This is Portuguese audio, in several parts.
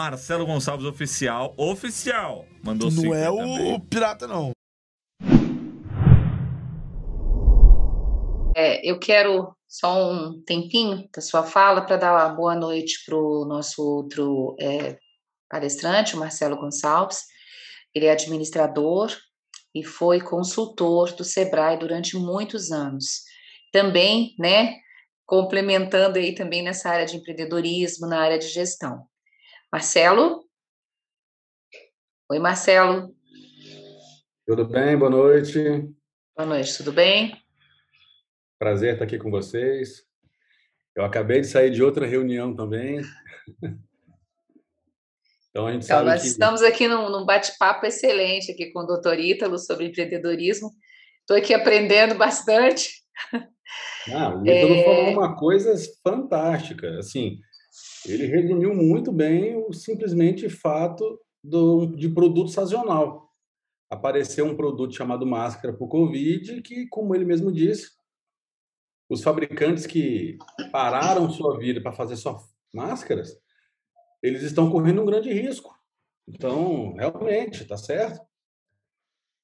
Marcelo Gonçalves oficial, oficial. Mandou Não é 50 o também. pirata, não. É, eu quero só um tempinho da sua fala para dar uma boa noite para o nosso outro é, palestrante, o Marcelo Gonçalves. Ele é administrador e foi consultor do Sebrae durante muitos anos. Também, né, complementando aí também nessa área de empreendedorismo, na área de gestão. Marcelo? Oi, Marcelo. Tudo bem? Boa noite. Boa noite, tudo bem? Prazer estar aqui com vocês. Eu acabei de sair de outra reunião também. Então a gente Então, sabe nós que estamos aqui num, num bate-papo excelente aqui com o doutor Ítalo sobre empreendedorismo. Estou aqui aprendendo bastante. ah, o Ítalo É. falou uma coisa fantástica. Assim, ele resumiu muito bem o simplesmente fato do, de produto sazonal. Apareceu um produto chamado máscara para o Covid, que, como ele mesmo disse, os fabricantes que pararam sua vida para fazer só máscaras, eles estão correndo um grande risco. Então, realmente, está certo.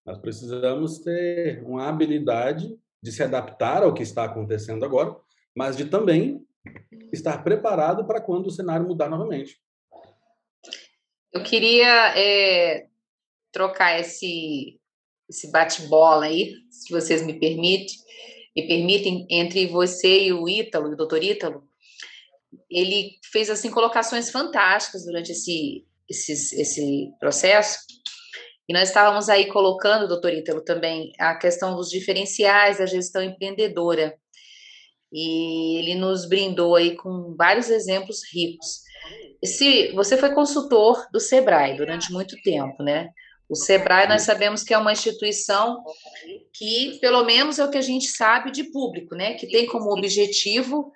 Nós precisamos ter uma habilidade de se adaptar ao que está acontecendo agora, mas de também estar preparado para quando o cenário mudar novamente. Eu queria é, trocar esse, esse bate-bola aí, se vocês me permitem, me permitem, entre você e o Ítalo, o doutor Ítalo. Ele fez assim colocações fantásticas durante esse, esses- esse processo. E nós estávamos aí colocando, doutor Ítalo, também a questão dos diferenciais da gestão empreendedora. E ele nos brindou aí com vários exemplos ricos. Esse, você foi consultor do Sebrae durante muito tempo, né? O Sebrae, nós sabemos que é uma instituição que, pelo menos, é o que a gente sabe de público, né? Que tem como objetivo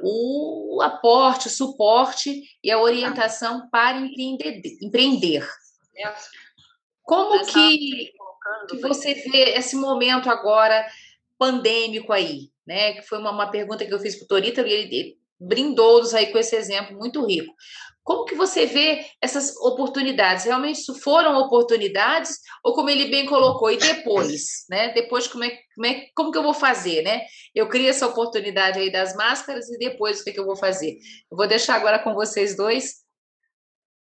o aporte, o suporte e a orientação para empreender. empreender. Como que, que você vê esse momento agora pandêmico aí, né? Que foi uma, uma pergunta que eu fiz para o Torita e ele, brindou-nos aí com esse exemplo muito rico. Como que você vê essas oportunidades? Realmente foram oportunidades ou como ele bem colocou, e depois, né? Depois como é, como é como que eu vou fazer, né? Eu crio essa oportunidade aí das máscaras e depois o que, que eu vou fazer? Eu vou deixar agora com vocês dois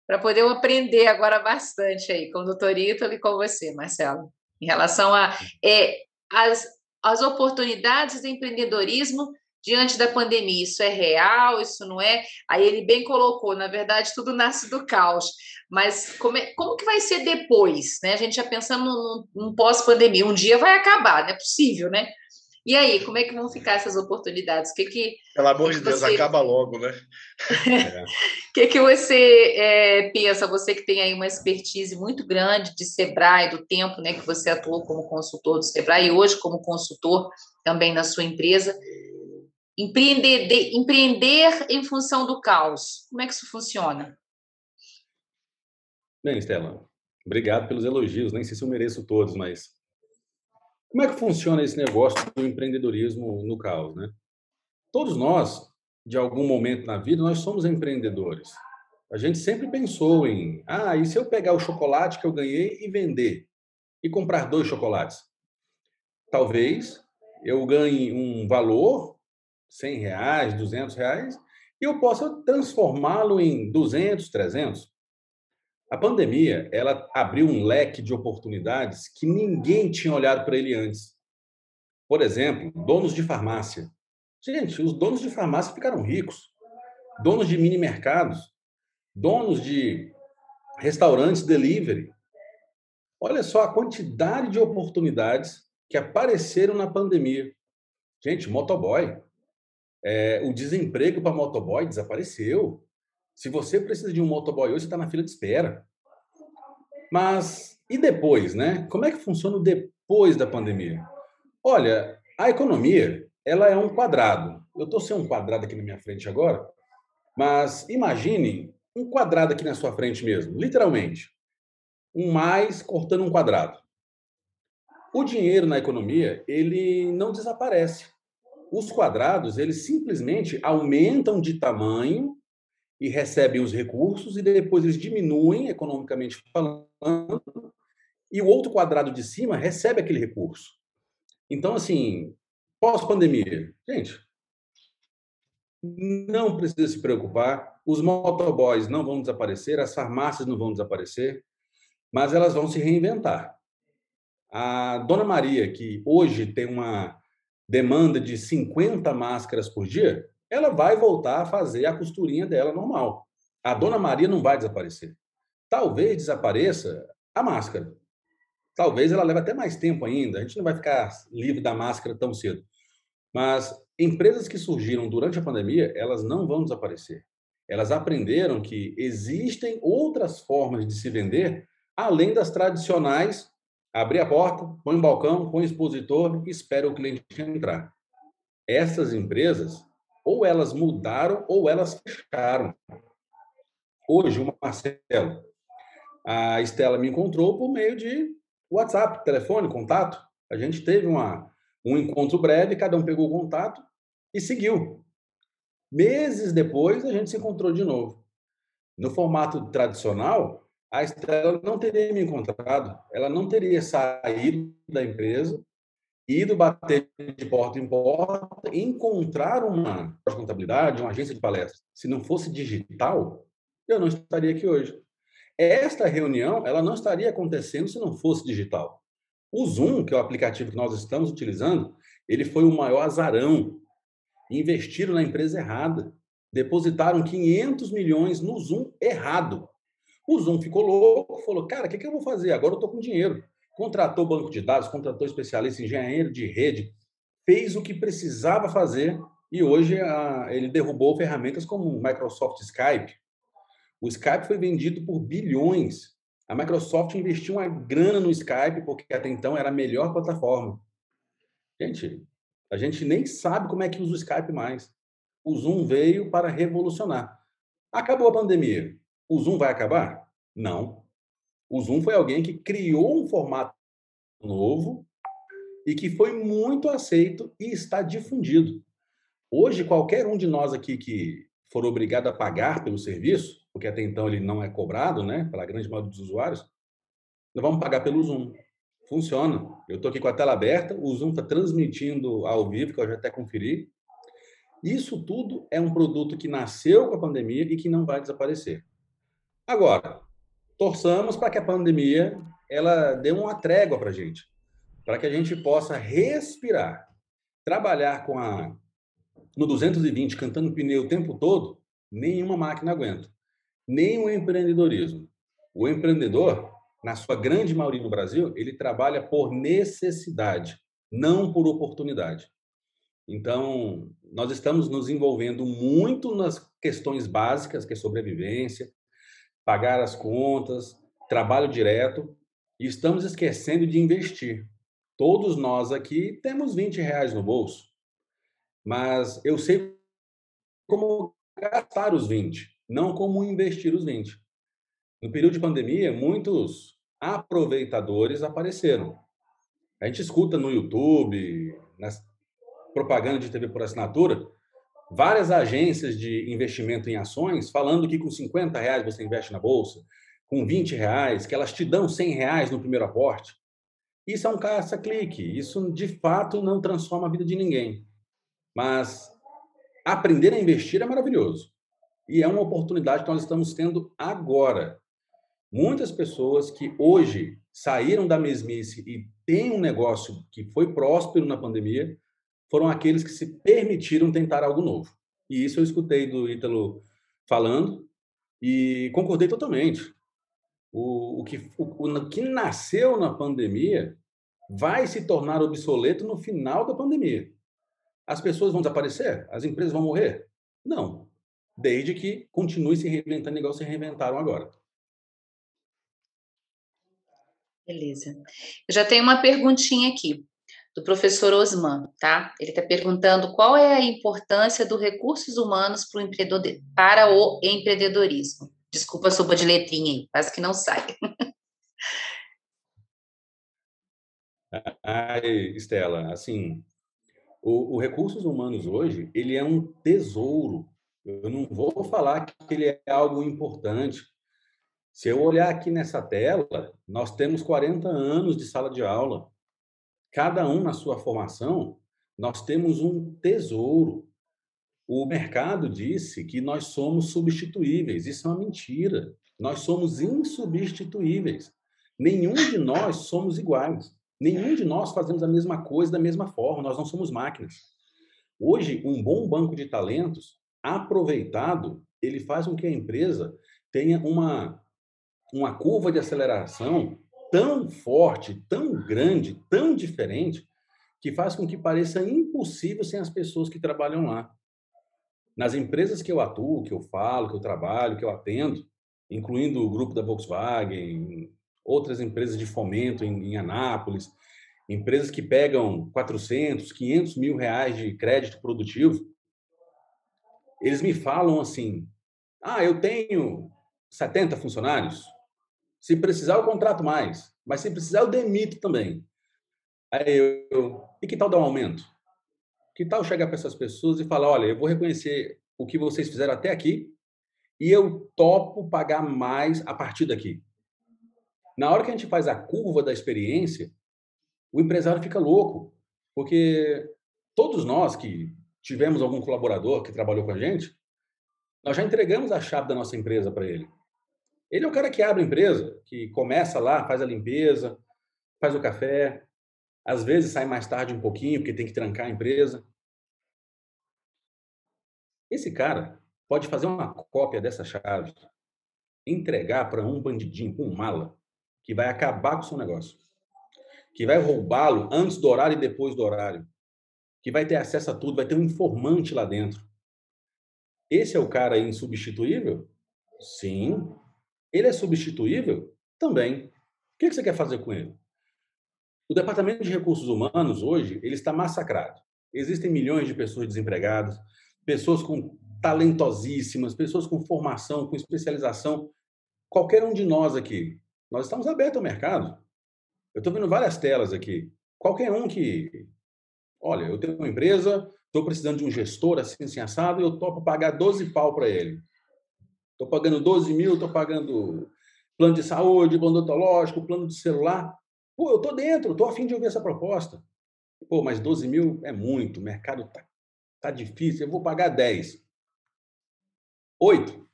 para poder aprender agora bastante aí com o doutor Ítalo e com você, Marcelo, em relação a é, as, as oportunidades do empreendedorismo diante da pandemia. Isso é real, isso não é? Aí ele bem colocou, na verdade, tudo nasce do caos. Mas como, é, como que vai ser depois? Né? A gente já pensando num, num pós-pandemia. Um dia vai acabar, não é possível, né? E aí, como é que vão ficar essas oportunidades? O que que, Pelo amor de Deus, Você- acaba logo, né? o que, que você é, pensa? Você que tem aí uma expertise muito grande de Sebrae, do tempo né, que você atuou como consultor do Sebrae e hoje como consultor também na sua empresa. Empreender, de- empreender em função do caos. Como é que isso funciona? Bem, Estela, obrigado pelos elogios. Nem sei se eu mereço todos, mas como é que funciona esse negócio do empreendedorismo no caos, né? Todos nós, de algum momento na vida, nós somos empreendedores. A gente sempre pensou em, ah, e se eu pegar o chocolate que eu ganhei e vender e comprar dois chocolates? Talvez eu ganhe um valor, 100 reais, 200 reais, e eu possa transformá-lo em 200, 300. A pandemia, ela abriu um leque de oportunidades que ninguém tinha olhado para ele antes. Por exemplo, donos de farmácia. Gente, os donos de farmácia ficaram ricos. Donos de mini mercados, donos de restaurantes delivery. Olha só a quantidade de oportunidades que apareceram na pandemia. Gente, motoboy. É, o desemprego para motoboy desapareceu. Se você precisa de um motoboy hoje, você está na fila de espera. Mas e depois, né? Como é que funciona o depois da pandemia? Olha, a economia, ela é um quadrado. Eu estou sem um quadrado aqui na minha frente agora, mas imagine um quadrado aqui na sua frente mesmo, literalmente. Um mais cortando um quadrado. O dinheiro na economia, ele não desaparece. Os quadrados, eles simplesmente aumentam de tamanho e recebem os recursos e depois eles diminuem economicamente falando e o outro quadrado de cima recebe aquele recurso. Então, assim, pós-pandemia, gente, não precisa se preocupar, os motoboys não vão desaparecer, as farmácias não vão desaparecer, mas elas vão se reinventar. A Dona Maria, que hoje tem uma demanda de 50 máscaras por dia, ela vai voltar a fazer a costurinha dela normal. A Dona Maria não vai desaparecer. Talvez desapareça a máscara. Talvez ela leve até mais tempo ainda. A gente não vai ficar livre da máscara tão cedo. Mas empresas que surgiram durante a pandemia, elas não vão desaparecer. Elas aprenderam que existem outras formas de se vender além das tradicionais abrir a porta, põe um balcão, põe um expositor e espera o cliente entrar. Essas empresas, ou elas mudaram ou elas fecharam. Hoje, o Marcelo, a Estela me encontrou por meio de WhatsApp, telefone, contato. A gente teve uma, um encontro breve, cada um pegou o contato e seguiu. Meses depois, a gente se encontrou de novo. No formato tradicional, a Estela não teria me encontrado, ela não teria saído da empresa, ido bater de porta em porta, encontrar uma contabilidade, uma agência de palestras. Se não fosse digital, eu não estaria aqui hoje. Esta reunião, ela não estaria acontecendo se não fosse digital. O Zoom, que é o aplicativo que nós estamos utilizando, ele foi o maior azarão. Investiram na empresa errada. Depositaram 500 milhões no Zoom errado. O Zoom ficou louco, falou: cara, o que, que eu vou fazer? Agora eu estou com dinheiro. Contratou banco de dados, contratou especialista, engenheiro de rede, fez o que precisava fazer e hoje a, ele derrubou ferramentas como Microsoft Skype. O Skype foi vendido por bilhões. A Microsoft investiu uma grana no Skype porque até então era a melhor plataforma. Gente, a gente nem sabe como é que usa o Skype mais. O Zoom veio para revolucionar. Acabou a pandemia. O Zoom vai acabar? Não. O Zoom foi alguém que criou um formato novo e que foi muito aceito e está difundido. Hoje, qualquer um de nós aqui que for obrigado a pagar pelo serviço, porque até então ele não é cobrado, né, pela grande maioria dos usuários, nós vamos pagar pelo Zoom. Funciona. Eu estou aqui com a tela aberta, o Zoom está transmitindo ao vivo, que eu já até conferi. Isso tudo é um produto que nasceu com a pandemia e que não vai desaparecer. Agora, torçamos para que a pandemia ela dê uma trégua para a gente, para que a gente possa respirar, trabalhar com a no 220 cantando pneu o tempo todo, nenhuma máquina aguenta, nem o empreendedorismo. O empreendedor, na sua grande maioria no Brasil, ele trabalha por necessidade, não por oportunidade. Então, nós estamos nos envolvendo muito nas questões básicas, que é sobrevivência, pagar as contas, trabalho direto, e estamos esquecendo de investir. Todos nós aqui temos 20 reais no bolso, mas eu sei como gastar os 20, não como investir os 20. No período de pandemia, muitos aproveitadores apareceram. A gente escuta no YouTube, nas propaganda de TV por assinatura, várias agências de investimento em ações falando que com 50 reais você investe na bolsa, com 20 reais, que elas te dão 100 reais no primeiro aporte. Isso é um caça-clique. Isso, de fato, não transforma a vida de ninguém. Mas aprender a investir é maravilhoso. E é uma oportunidade que nós estamos tendo agora. Muitas pessoas que hoje saíram da mesmice e têm um negócio que foi próspero na pandemia, foram aqueles que se permitiram tentar algo novo. E isso eu escutei do Ítalo falando e concordei totalmente. O, o, que, o, o que nasceu na pandemia vai se tornar obsoleto no final da pandemia. As pessoas vão desaparecer? As empresas vão morrer? Não. Desde que continue se reinventando igual se reinventaram agora. Beleza. Eu já tenho uma perguntinha aqui do professor Osman, tá? Ele está perguntando qual é a importância dos recursos humanos para o empreendedorismo. Desculpa a sopa de letrinha aí, quase que não sai. Ai, Estela, assim, o, o recursos humanos hoje, ele é um tesouro Eu não vou falar que ele é algo importante. Se eu olhar aqui nessa tela, nós temos 40 anos de sala de aula. Cada um na sua formação, nós temos um tesouro. O mercado disse que nós somos substituíveis. Isso é uma mentira. Nós somos insubstituíveis. Nenhum de nós somos iguais. Nenhum de nós fazemos a mesma coisa da mesma forma. Nós não somos máquinas. Hoje, um bom banco de talentos aproveitado, ele faz com que a empresa tenha uma, uma curva de aceleração tão forte, tão grande, tão diferente, que faz com que pareça impossível sem as pessoas que trabalham lá. Nas empresas que eu atuo, que eu falo, que eu trabalho, que eu atendo, incluindo o grupo da Volkswagen, outras empresas de fomento em, em Anápolis, empresas que pegam 400, 500 mil reais de crédito produtivo, eles me falam assim: ah, eu tenho 70 funcionários, se precisar eu contrato mais, mas se precisar eu demito também. Aí eu, e que tal dar um aumento? Que tal chegar para essas pessoas e falar, olha, eu vou reconhecer o que vocês fizeram até aqui e eu topo pagar mais a partir daqui. Na hora que a gente faz a curva da experiência, o empresário fica louco, porque todos nós que tivemos algum colaborador que trabalhou com a gente, nós já entregamos a chave da nossa empresa para ele. Ele é o cara que abre a empresa, que começa lá, faz a limpeza, faz o café, às vezes sai mais tarde um pouquinho, porque tem que trancar a empresa. Esse cara pode fazer uma cópia dessa chave, entregar para um bandidinho, um mala, que vai acabar com o seu negócio, que vai roubá-lo antes do horário e depois do horário, que vai ter acesso a tudo, vai ter um informante lá dentro. Esse é o cara insubstituível? Sim. Ele é substituível? Também. O que você quer fazer com ele? O Departamento de Recursos Humanos, hoje, ele está massacrado. Existem milhões de pessoas desempregadas, pessoas com talentosíssimas, pessoas com formação, com especialização. Qualquer um de nós aqui, nós estamos abertos ao mercado. Eu estou vendo várias telas aqui. Qualquer um que Olha, eu tenho uma empresa, estou precisando de um gestor assim, assim, assado, e eu topo pagar 12 pau para ele. Estou pagando 12 mil, estou pagando plano de saúde, plano odontológico, plano de celular. Pô, eu estou dentro, estou afim de ouvir essa proposta. Pô, mas 12 mil é muito, o mercado está tá difícil, eu vou pagar 10. 8,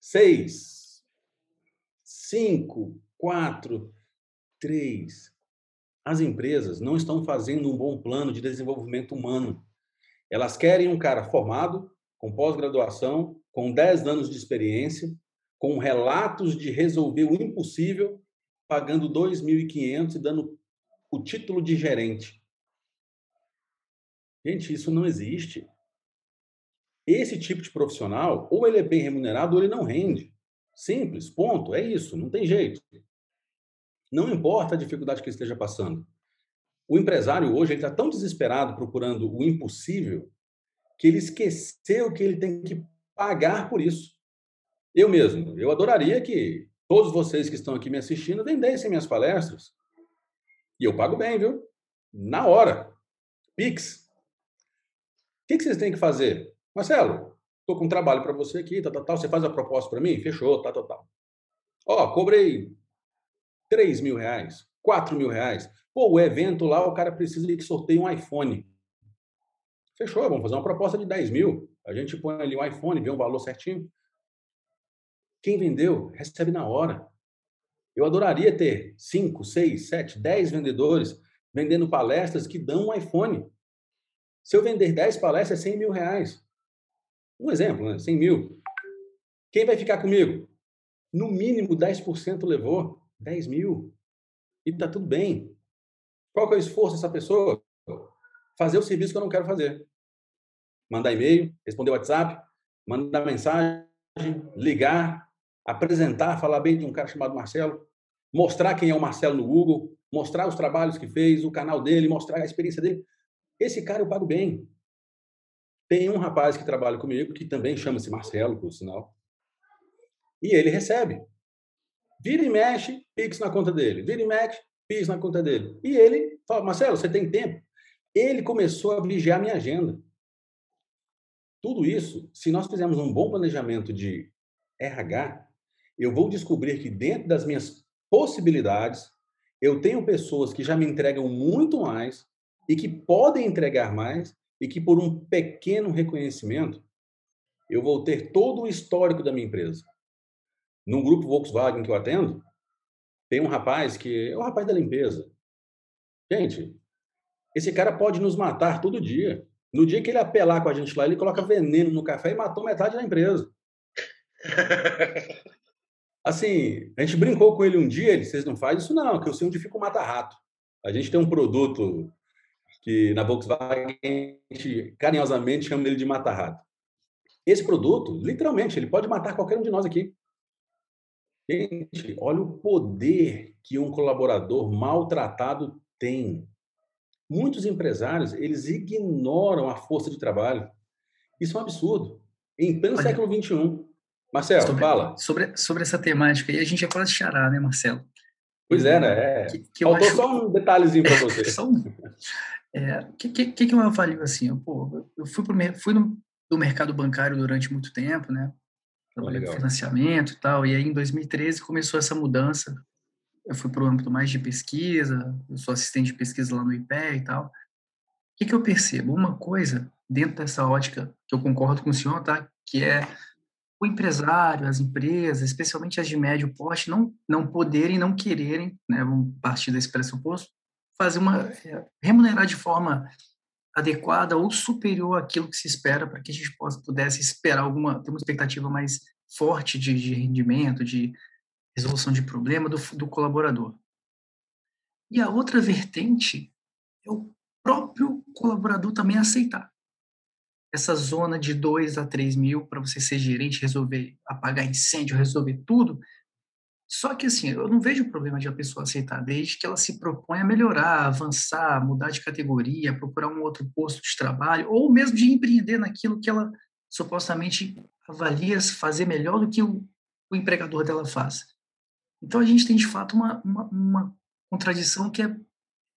6, 5, 4, 3, as empresas não estão fazendo um bom plano de desenvolvimento humano. Elas querem um cara formado, com pós-graduação, com 10 anos de experiência, com relatos de resolver o impossível, pagando 2.500 e dando o título de gerente. Gente, isso não existe. Esse tipo de profissional, ou ele é bem remunerado, ou ele não rende. Simples, ponto. É isso, não tem jeito. Não importa a dificuldade que ele esteja passando. O empresário hoje está tão desesperado procurando o impossível que ele esqueceu que ele tem que pagar por isso. Eu mesmo, eu adoraria que todos vocês que estão aqui me assistindo vendessem minhas palestras. E eu pago bem, viu? Na hora. Pix. O que, vocês têm que fazer? Marcelo, estou com um trabalho para você aqui, tal, tal, tal. Você faz a proposta para mim? Fechou, tal, tal, tal. Ó, cobrei 3 mil reais, 4 mil reais. Pô, o evento lá, o cara precisa de que sorteie um iPhone. Fechou, vamos fazer uma proposta de 10 mil. A gente põe ali um iPhone, vê um valor certinho. Quem vendeu, recebe na hora. Eu adoraria ter 5, 6, 7, 10 vendedores vendendo palestras que dão um iPhone. Se eu vender 10 palestras, é 100 mil reais. Um exemplo, né? 100 mil. Quem vai ficar comigo? No mínimo 10% levou. 10 mil. E está tudo bem. Qual que é o esforço dessa pessoa? Fazer o serviço que eu não quero fazer. Mandar e-mail, responder WhatsApp, mandar mensagem, ligar, apresentar, falar bem de um cara chamado Marcelo, mostrar quem é o Marcelo no Google, mostrar os trabalhos que fez, o canal dele, mostrar a experiência dele. Esse cara eu pago bem. Tem um rapaz que trabalha comigo, que também chama-se Marcelo, por sinal, e ele recebe. Vira e mexe, Pix na conta dele. Vira e mexe, Pix na conta dele. E ele fala, Marcelo, você tem tempo? Ele começou a vigiar minha agenda. tudo isso, se nós fizermos um bom planejamento de RH, eu vou descobrir que dentro das minhas possibilidades, eu tenho pessoas que já me entregam muito mais e que podem entregar mais e que por um pequeno reconhecimento eu vou ter todo o histórico da minha empresa. No grupo Volkswagen que eu atendo, tem um rapaz que é o rapaz da limpeza. Gente, esse cara pode nos matar todo dia. No dia que ele apelar com a gente lá, ele coloca veneno no café e matou metade da empresa. Assim, a gente brincou com ele um dia, ele, vocês não fazem isso não, que eu sei onde fica o mata-rato. A gente tem um produto que na Volkswagen a gente carinhosamente chama ele de mata-rato. Esse produto, literalmente, ele pode matar qualquer um de nós aqui. Gente, olha o poder que um colaborador maltratado tem. Muitos empresários, eles ignoram a força de trabalho. Isso é um absurdo. Em pleno olha, século XXI. Marcelo, sobre, fala. Sobre, sobre essa temática, e a gente é quase chará, né, Marcelo? Pois é, né? É. Que, que Faltou acho... só um detalhezinho para você. só um. O é, que, que, que eu avalio assim? Pô, eu fui, pro, fui no, do mercado bancário durante muito tempo, né? Trabalhei com financiamento e tal. E aí, em 2013, começou essa mudança. Eu fui para o âmbito mais de pesquisa, eu sou assistente de pesquisa lá no IPE e tal. O que, que eu percebo? Uma coisa, dentro dessa ótica, que eu concordo com o senhor, tá? Que é o empresário, as empresas, especialmente as de médio porte, não, não poderem, não quererem, né? Vamos partir desse pressuposto, fazer uma. É, remunerar de forma adequada ou superior àquilo que se espera para que a gente possa, pudesse esperar alguma, ter uma expectativa mais forte de, de rendimento, de resolução de problema do, do colaborador. E a outra vertente é o próprio colaborador também aceitar essa zona de 2 a 3 mil para você ser gerente, resolver apagar incêndio, resolver tudo, só que assim, eu não vejo problema de a pessoa aceitar, desde que ela se propõe a melhorar, avançar, mudar de categoria, procurar um outro posto de trabalho, ou mesmo de empreender naquilo que ela supostamente avalia fazer melhor do que o, o empregador dela faz. Então a gente tem de fato uma, uma, uma contradição que é,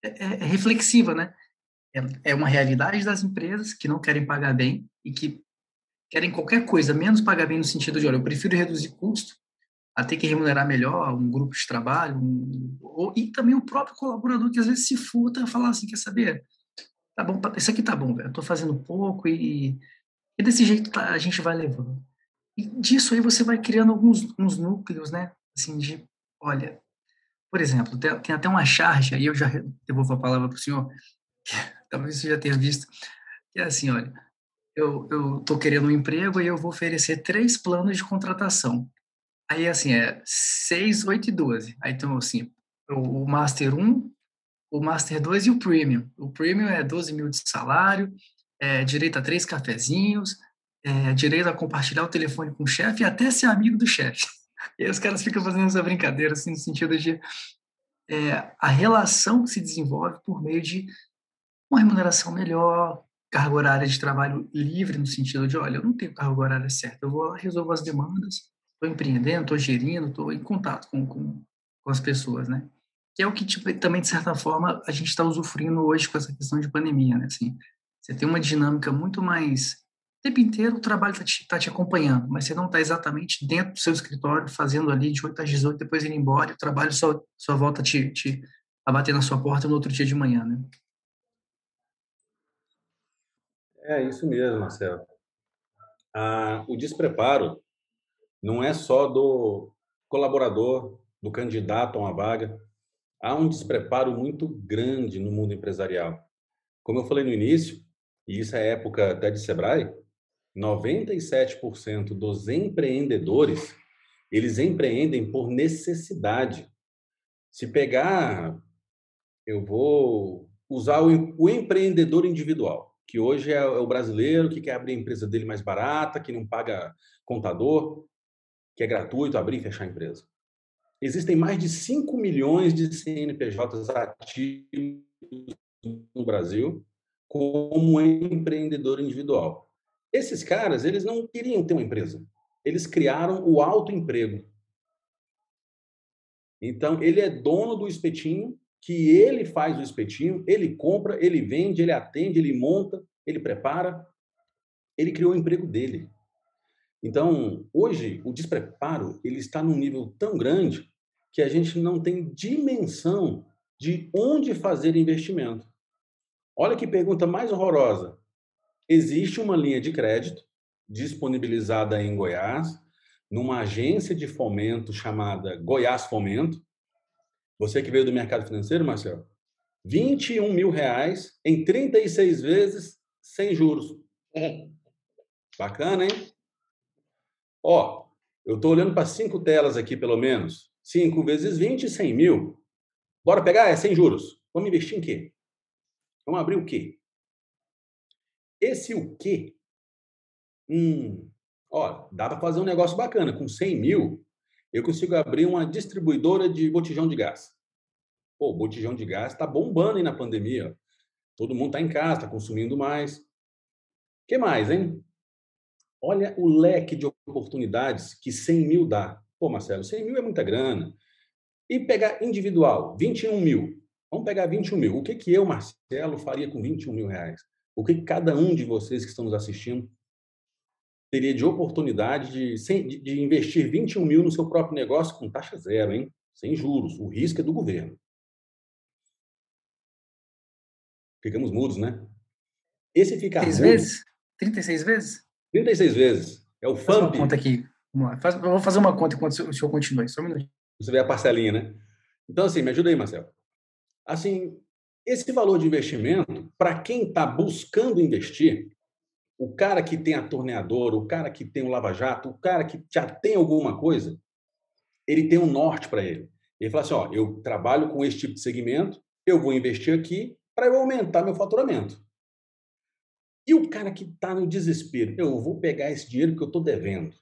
é, é reflexiva, né? É, é uma realidade das empresas que não querem pagar bem e que querem qualquer coisa, menos pagar bem no sentido de, olha, eu prefiro reduzir custo, a ter que remunerar melhor um grupo de trabalho, um, ou, e também o próprio colaborador que às vezes se furta a falar assim, quer saber? Tá bom, isso aqui tá bom, velho, eu tô fazendo pouco e, e desse jeito tá, a gente vai levando. E disso aí você vai criando alguns uns núcleos, né? Assim, de, olha, por exemplo, tem, tem até uma charge, aí eu já devolvo a palavra para o senhor, talvez você já tenha visto, que é assim, olha, eu estou querendo um emprego e eu vou oferecer três planos de contratação. Aí, assim, é 6, 8 e 12. Aí, então, assim, o, Master 1, o Master 2 e o Premium. O Premium é 12 mil de salário, é, direito a três cafezinhos, é, direito a compartilhar o telefone com o chefe e até ser amigo do chefe. E aí os caras ficam fazendo essa brincadeira, assim, no sentido de é, a relação se desenvolve por meio de uma remuneração melhor, carga horária de trabalho livre, no sentido de, olha, eu não tenho carga horária certa, eu vou lá, resolvo as demandas, estou empreendendo, estou gerindo, estou em contato com, com, com, as pessoas, né? Que é o que tipo, também, de certa forma, a gente está usufruindo hoje com essa questão de pandemia, né? Assim, você tem uma dinâmica muito mais... O tempo inteiro o trabalho está te, tá te acompanhando, mas você não está exatamente dentro do seu escritório, fazendo ali de 8 às 18, depois indo embora, e o trabalho só, só volta a, te, te, a bater na sua porta no outro dia de manhã, né? É isso mesmo, Marcelo. Ah, o despreparo não é só do colaborador, do candidato a uma vaga. Há um despreparo muito grande no mundo empresarial. Como eu falei no início, e isso é época até de Sebrae, 97% dos empreendedores, eles empreendem por necessidade. Se pegar, eu vou usar o, o empreendedor individual, que hoje é o brasileiro que quer abrir a empresa dele mais barata, que não paga contador que é gratuito abrir e fechar a empresa. Existem mais de 5 milhões de CNPJs ativos no Brasil como empreendedor individual. Esses caras, eles não queriam ter uma empresa. Eles criaram o autoemprego. Então, ele é dono do espetinho, que ele faz o espetinho, ele compra, ele vende, ele atende, ele monta, ele prepara. ele criou o emprego dele. Então, hoje, o despreparo ele está num nível tão grande que a gente não tem dimensão de onde fazer investimento. Olha que pergunta mais horrorosa. Existe uma linha de crédito disponibilizada em Goiás, numa agência de fomento chamada Goiás Fomento. Você que veio do mercado financeiro, Marcelo, 21 mil reais em 36 vezes sem juros. É. Bacana, hein? Ó, eu estou olhando para cinco telas aqui, pelo menos. 5 vezes 20, 100 mil. Bora pegar? É sem juros. Vamos investir em quê? Vamos abrir o quê? Esse o quê? Hum, ó, dá para fazer um negócio bacana. Com 100 mil, eu consigo abrir uma distribuidora de botijão de gás. Pô, botijão de gás está bombando aí na pandemia. Todo mundo está em casa, está consumindo mais. Que mais, hein? Olha o leque de oportunidades que 100 mil dá. Pô, Marcelo, 100 mil é muita grana. E pegar individual, 21 mil. Vamos pegar 21 mil. O que, que eu, Marcelo, faria com 21 mil reais? O que cada um de vocês que estão nos assistindo teria de oportunidade de, de investir 21 mil no seu próprio negócio com taxa zero, hein? Sem juros. O risco é do governo. Ficamos mudos, né? Esse ficar Três vezes? 36 vezes? 36 vezes. É o FAMP. Faz uma conta aqui. Vamos lá. Faz, eu vou fazer uma conta enquanto o senhor continua. Só um minuto. Você vê a parcelinha, né? Então, assim, me ajuda aí, Marcelo. Assim, esse valor de investimento, para quem está buscando investir, o cara que tem a torneadora, o cara que tem o lava-jato, o cara que já tem alguma coisa, ele tem um norte para ele. Ele fala assim: ó, eu trabalho com esse tipo de segmento, eu vou investir aqui para eu aumentar meu faturamento. E o cara que está no desespero, eu vou pegar esse dinheiro que eu estou devendo.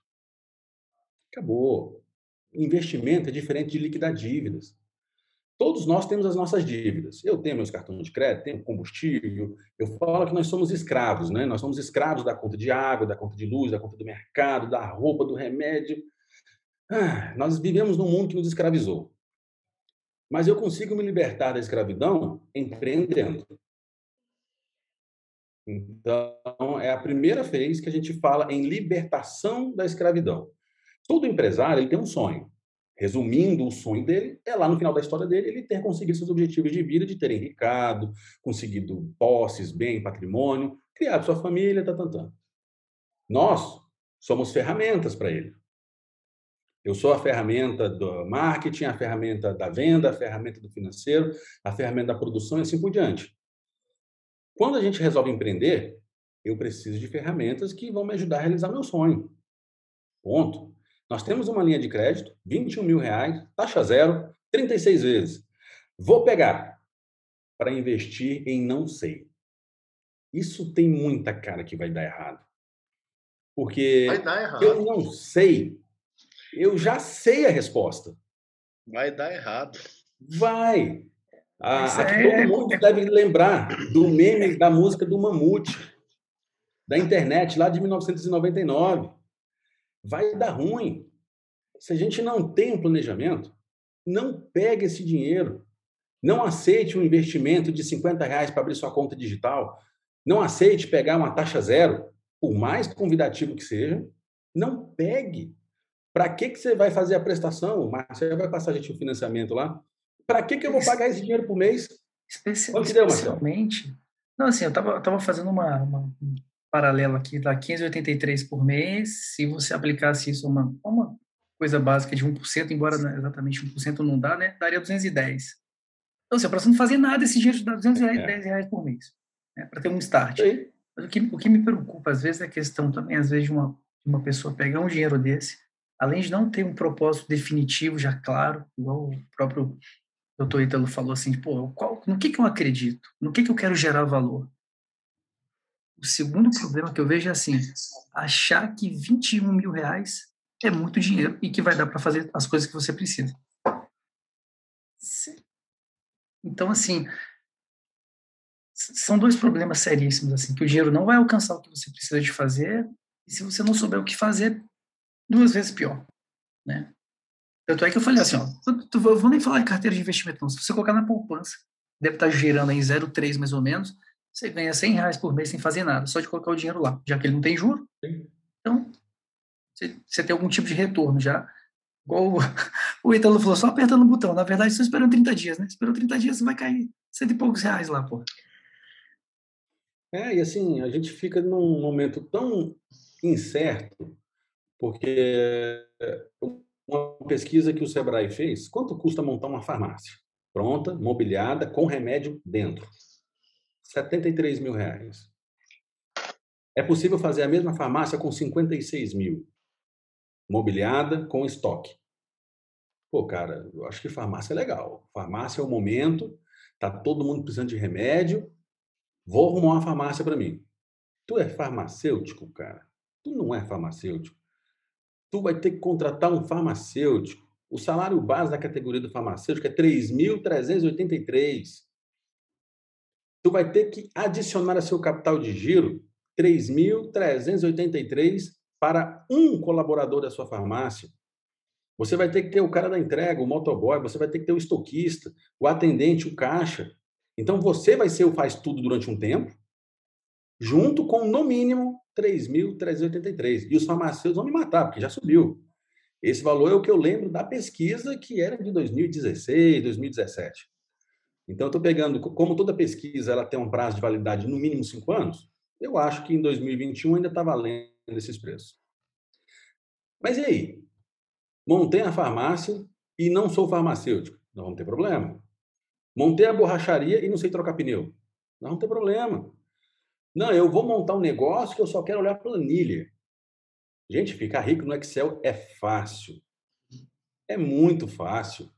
Acabou. Investimento é diferente de liquidar dívidas. Todos nós temos as nossas dívidas. Eu tenho meus cartões de crédito, tenho combustível. Eu falo que nós somos escravos, né? Nós somos escravos da conta de água, da conta de luz, da conta do mercado, da roupa, do remédio. Ah, nós vivemos num mundo que nos escravizou. Mas eu consigo me libertar da escravidão empreendendo. Então, é a primeira vez que a gente fala em libertação da escravidão. Todo empresário ele tem um sonho resumindo o sonho dele, é lá no final da história dele ele ter conseguido seus objetivos de vida, de ter enricado, conseguido posses, bem, patrimônio, criado sua família, tá, tá, tá. Nós somos ferramentas para ele. Eu sou a ferramenta do marketing, a ferramenta da venda, a ferramenta do financeiro, a ferramenta da produção e assim por diante. Quando a gente resolve empreender, eu preciso de ferramentas que vão me ajudar a realizar meu sonho. Ponto. Nós temos uma linha de crédito, 21 mil reais, taxa zero, 36 vezes. Vou pegar para investir em não sei. Isso tem muita cara que vai dar errado. Porque vai dar errado. eu não sei, eu já sei a resposta. Vai dar errado. Vai. Ah, aqui é... todo mundo deve lembrar do meme da música do Mamute, da internet, lá de 1999 vai dar ruim. Se a gente não tem um planejamento, não pegue esse dinheiro. Não aceite um investimento de 50 reais para abrir sua conta digital. Não aceite pegar uma taxa zero, por mais convidativo que seja. Não pegue. Para que, que você vai fazer a prestação? O Marcelo vai passar a gente o financiamento lá. Para que, que eu vou pagar esse dinheiro por mês? Especial, especialmente. Não, assim, eu estava tava fazendo uma, uma, paralelo aqui, dá 15,83 por mês. Se você aplicasse isso a uma, uma coisa básica de 1%, embora né, exatamente 1% não dá, né, daria 210. Então, assim, para você não fazer nada, esse dinheiro dá 210 é. reais por mês, né, para ter um start. Mas o que, o que me preocupa, às vezes, é a questão também, às vezes, de uma, de uma pessoa pegar um dinheiro desse, além de não ter um propósito definitivo, já claro, igual o próprio doutor Ítalo falou assim, pô, qual, no que, que eu acredito? No que, que eu quero gerar valor? O segundo problema que eu vejo é assim, achar que 21 mil reais é muito dinheiro e que vai dar para fazer as coisas que você precisa. Então, assim, são dois problemas seríssimos, assim, que o dinheiro não vai alcançar o que você precisa de fazer e se você não souber o que fazer, duas vezes pior, né? Tanto é que eu falei assim, ó, eu vou nem falar em carteira de investimento não, se você colocar na poupança, deve estar gerando em 0,3 mais ou menos, você ganha 100 reais por mês sem fazer nada, só de colocar o dinheiro lá, já que ele não tem juro. Então, você, você tem algum tipo de retorno já. Igual o, o Ítalo falou, só apertando o botão. Na verdade, você esperou 30 dias, né? Esperou 30 dias, você vai cair cento e poucos reais lá, pô. É, e assim, a gente fica num momento tão incerto, porque uma pesquisa que o Sebrae fez, quanto custa montar uma farmácia? Pronta, mobiliada, com remédio dentro. 73 mil reais. É possível fazer a mesma farmácia com 56 mil, mobiliada, com estoque. Pô, cara, eu acho que farmácia é legal. Farmácia é o momento, tá todo mundo precisando de remédio, vou arrumar uma farmácia para mim. Tu é farmacêutico, cara? Tu não é farmacêutico. Tu vai ter que contratar um farmacêutico. O salário base da categoria do farmacêutico é 3.383 tu vai ter que adicionar a seu capital de giro 3.383 para um colaborador da sua farmácia. Você vai ter que ter o cara da entrega, o motoboy, você vai ter que ter o estoquista, o atendente, o caixa. Então você vai ser o faz tudo durante um tempo, junto com no mínimo 3.383. E os farmacêuticos vão me matar, porque já subiu. Esse valor é o que eu lembro da pesquisa que era de 2016, 2017. Então, estou pegando, como toda pesquisa ela tem um prazo de validade no mínimo cinco anos, eu acho que em 2021 ainda está valendo esses preços. Mas e aí? Montei a farmácia e não sou farmacêutico. Não vamos ter problema. Montei a borracharia e não sei trocar pneu. Não vamos ter problema. Não, eu vou montar um negócio que eu só quero olhar planilha. Gente, ficar rico no Excel é fácil. É muito fácil.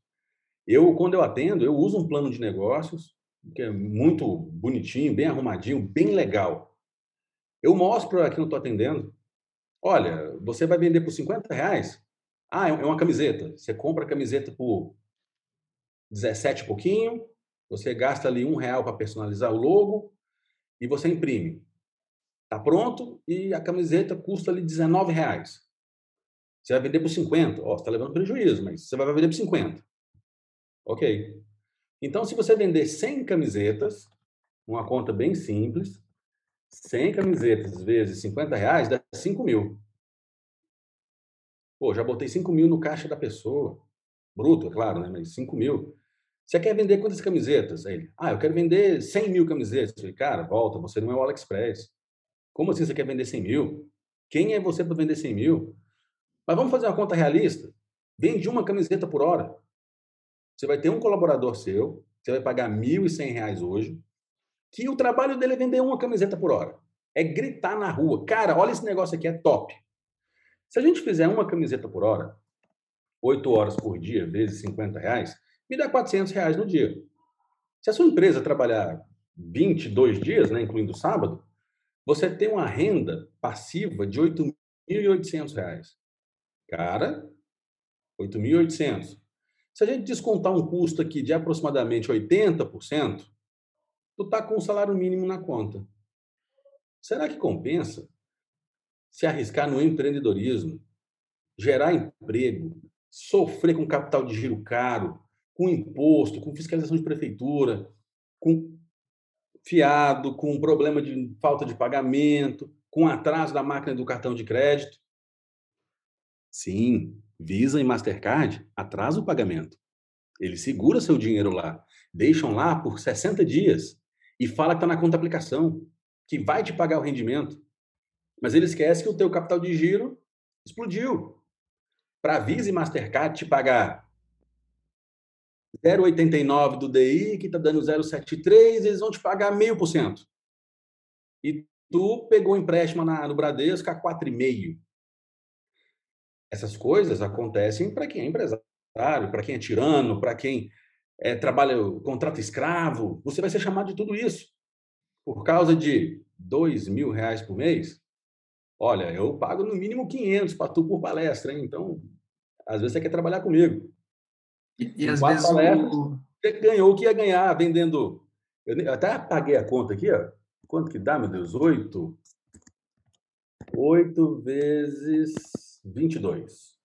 Eu, quando eu atendo, eu uso um plano de negócios que é muito bonitinho, bem arrumadinho, bem legal. Eu mostro quem eu estou atendendo. Olha, você vai vender por 50 reais? Ah, é, é uma camiseta. Você compra a camiseta por 17 e pouquinho, você gasta ali um real para personalizar o logo e você imprime. Tá pronto e a camiseta custa ali 19 reais. Você vai vender por 50. Ó, você está levando prejuízo, mas você vai vender por 50. Ok. Então, se você vender 100 camisetas, uma conta bem simples, 100 camisetas vezes 50 reais dá 5 mil. Pô, já botei 5 mil no caixa da pessoa. Bruto, é claro, né? Mas 5 mil. Você quer vender quantas camisetas? Aí ele, ah, eu quero vender 100 mil camisetas. Eu falei, cara, volta, você não é o AliExpress. Como assim você quer vender 100 mil? Quem é você para vender 100 mil? Mas vamos fazer uma conta realista. Vende uma camiseta por hora. Você vai ter um colaborador seu, você vai pagar R$ 1.100 hoje, que o trabalho dele é vender uma camiseta por hora. É gritar na rua. Cara, olha esse negócio aqui, é top. Se a gente fizer uma camiseta por hora, 8 horas por dia, vezes 50 reais, me dá 400 reais no dia. Se a sua empresa trabalhar 22 dias, né, incluindo o sábado, você tem uma renda passiva de 8.800 reais. Cara, 8.800. Se a gente descontar um custo aqui de aproximadamente 80%, tu está com o salário mínimo na conta. Será que compensa se arriscar no empreendedorismo, gerar emprego, sofrer com capital de giro caro, com imposto, com fiscalização de prefeitura, com fiado, com problema de falta de pagamento, com atraso da máquina do cartão de crédito? Sim, Visa e Mastercard atrasam o pagamento. Ele segura seu dinheiro lá, deixam lá por 60 dias e fala que está na conta aplicação, que vai te pagar o rendimento. Mas ele esquece que o teu capital de giro explodiu. Para Visa e Mastercard te pagar 0,89 do DI, que está dando 0,73, eles vão te pagar meio por cento. E tu pegou um empréstimo na, no Bradesco a 4,5. Essas coisas acontecem para quem é empresário, para quem é tirano, para quem é, trabalha, contrato escravo. Você vai ser chamado de tudo isso. Por causa de dois mil reais por mês, olha, eu pago no mínimo 500 para tu por palestra, hein? então às vezes você quer trabalhar comigo. E, e às vezes o... você ganhou o que ia ganhar vendendo. Eu até paguei a conta aqui, ó. Quanto que dá, meu Deus? Oito. Oito vezes 22.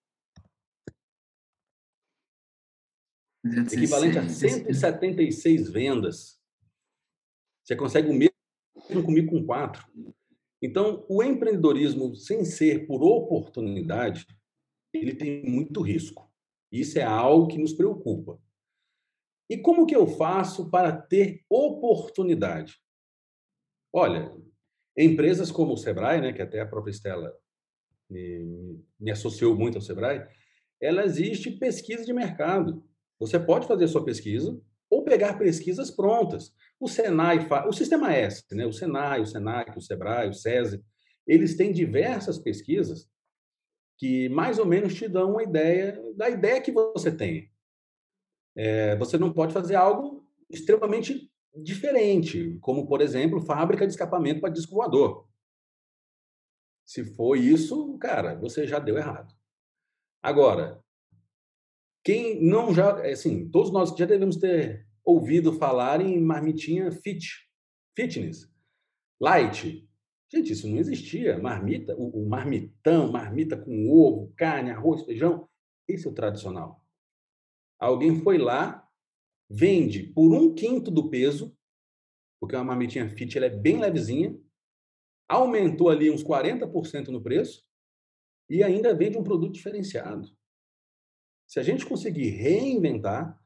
Equivalente a 176 vendas. Você consegue o mesmo mesmo comigo com quatro. Então, o empreendedorismo, sem ser por oportunidade, ele tem muito risco. Isso é algo que nos preocupa. E como que eu faço para ter oportunidade? Olha, empresas como o Sebrae, né, que até a própria Estela me, associou muito ao Sebrae, ela existe pesquisa de mercado. Você pode fazer sua pesquisa ou pegar pesquisas prontas. O Senai, o Sistema S, né? o Senai, o Senac, o Sebrae, o SESI, eles têm diversas pesquisas que mais ou menos te dão uma ideia da ideia que você tem. É, você não pode fazer algo extremamente diferente, como, por exemplo, fábrica de escapamento para disco voador. Se for isso, cara, você já deu errado. Agora, quem não já, assim, todos nós já devemos ter ouvido falar em marmitinha fit, fitness, light. Gente, isso não existia. Marmita, o, o marmitão, marmita com ovo, carne, arroz, feijão, esse é o tradicional. Alguém foi lá, vende por um quinto do peso, porque uma marmitinha fit ela é bem levezinha, aumentou ali uns 40% no preço e ainda vende um produto diferenciado. Se a gente conseguir reinventar,